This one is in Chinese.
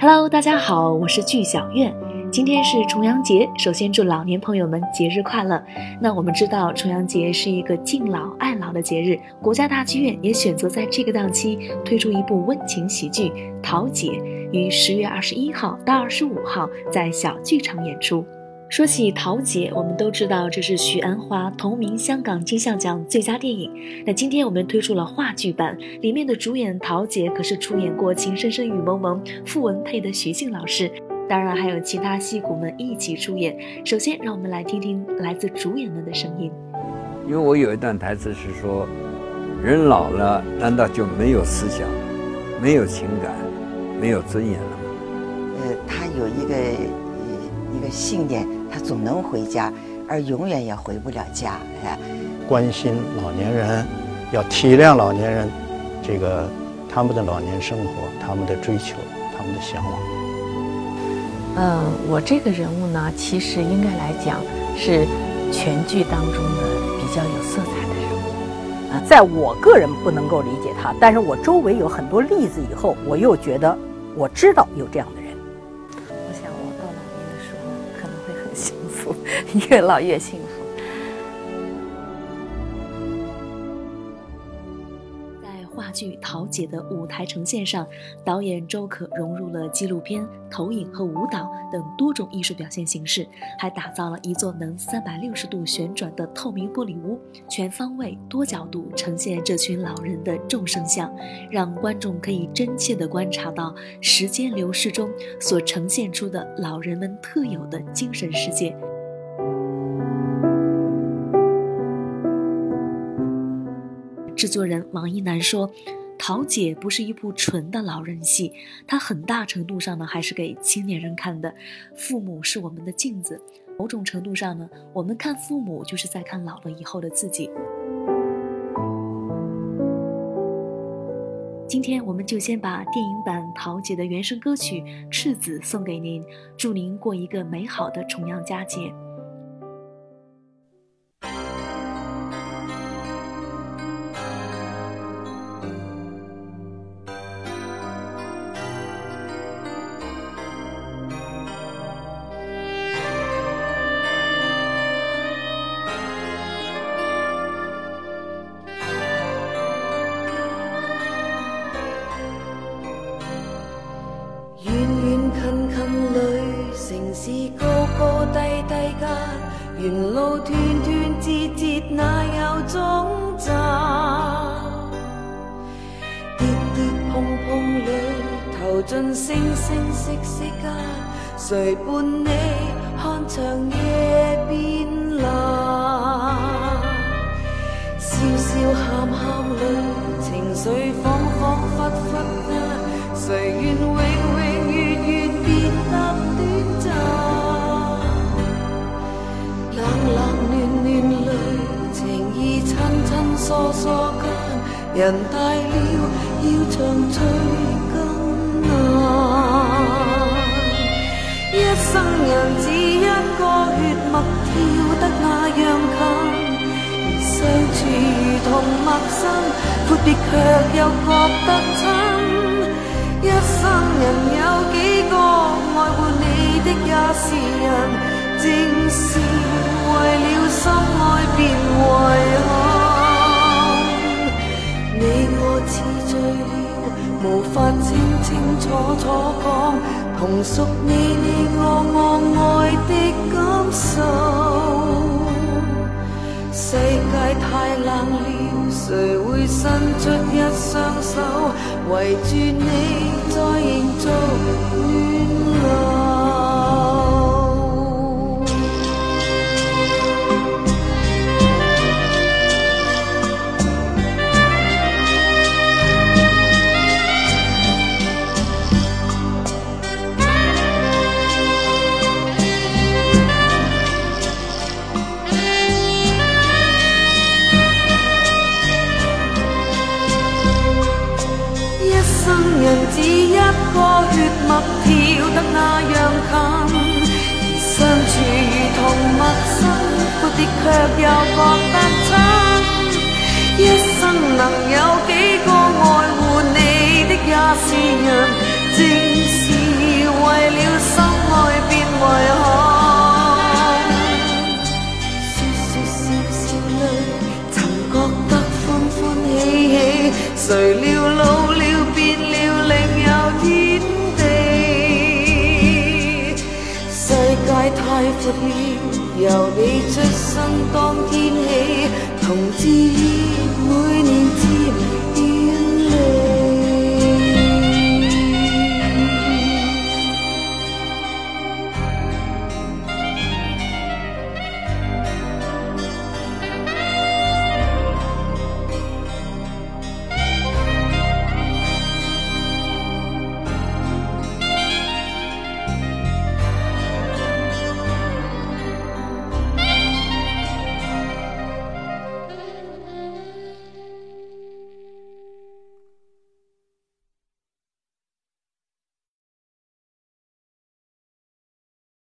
Hello，大家好，我是剧小月。今天是重阳节，首先祝老年朋友们节日快乐。那我们知道重阳节是一个敬老爱老的节日，国家大剧院也选择在这个档期推出一部温情喜剧《桃姐》，于十月二十一号到二十五号在小剧场演出。说起《桃姐》，我们都知道这是许鞍华同名香港金像奖最佳电影。那今天我们推出了话剧版，里面的主演桃姐可是出演过《情深深雨蒙蒙》傅文佩的徐静老师，当然还有其他戏骨们一起出演。首先，让我们来听听来自主演们的声音。因为我有一段台词是说，人老了，难道就没有思想、没有情感、没有尊严了吗？呃，他有一个一个信念。他总能回家，而永远也回不了家。哎，关心老年人，要体谅老年人，这个他们的老年生活，他们的追求，他们的向往。嗯，我这个人物呢，其实应该来讲是全剧当中的比较有色彩的人物。啊，在我个人不能够理解他，但是我周围有很多例子以后，我又觉得我知道有这样的。越老越幸福。在话剧《桃姐》的舞台呈现上，导演周可融入了纪录片、投影和舞蹈等多种艺术表现形式，还打造了一座能三百六十度旋转的透明玻璃屋，全方位、多角度呈现这群老人的众生相，让观众可以真切地观察到时间流逝中所呈现出的老人们特有的精神世界。制作人王一楠说：“桃姐不是一部纯的老人戏，它很大程度上呢还是给青年人看的。父母是我们的镜子，某种程度上呢，我们看父母就是在看老了以后的自己。”今天我们就先把电影版桃姐的原声歌曲《赤子》送给您，祝您过一个美好的重阳佳节。沿路断断节节，哪有终站？跌跌碰碰里，投进星星息息间，谁伴你看长夜变蓝？笑笑喊喊里，情绪恍恍惚惚间，谁愿永永疏疏间，人大了，要长聚更难。一生人只一个血脉跳得那样近，相处如同陌生，阔别却又觉得亲。一生人有几无法清清楚楚讲，同属你你我我爱的感受。世界太冷了，谁会伸出一双手，围住你再营造人只一个血脉跳得那样近，而相处如同陌生，阔别却又觉得亲。一生能有几个爱护你的也是人，正是为了心爱变遗憾。说说笑笑泪，曾觉得欢欢喜喜，谁料？太阔了，由你出生当天起，同志每年占。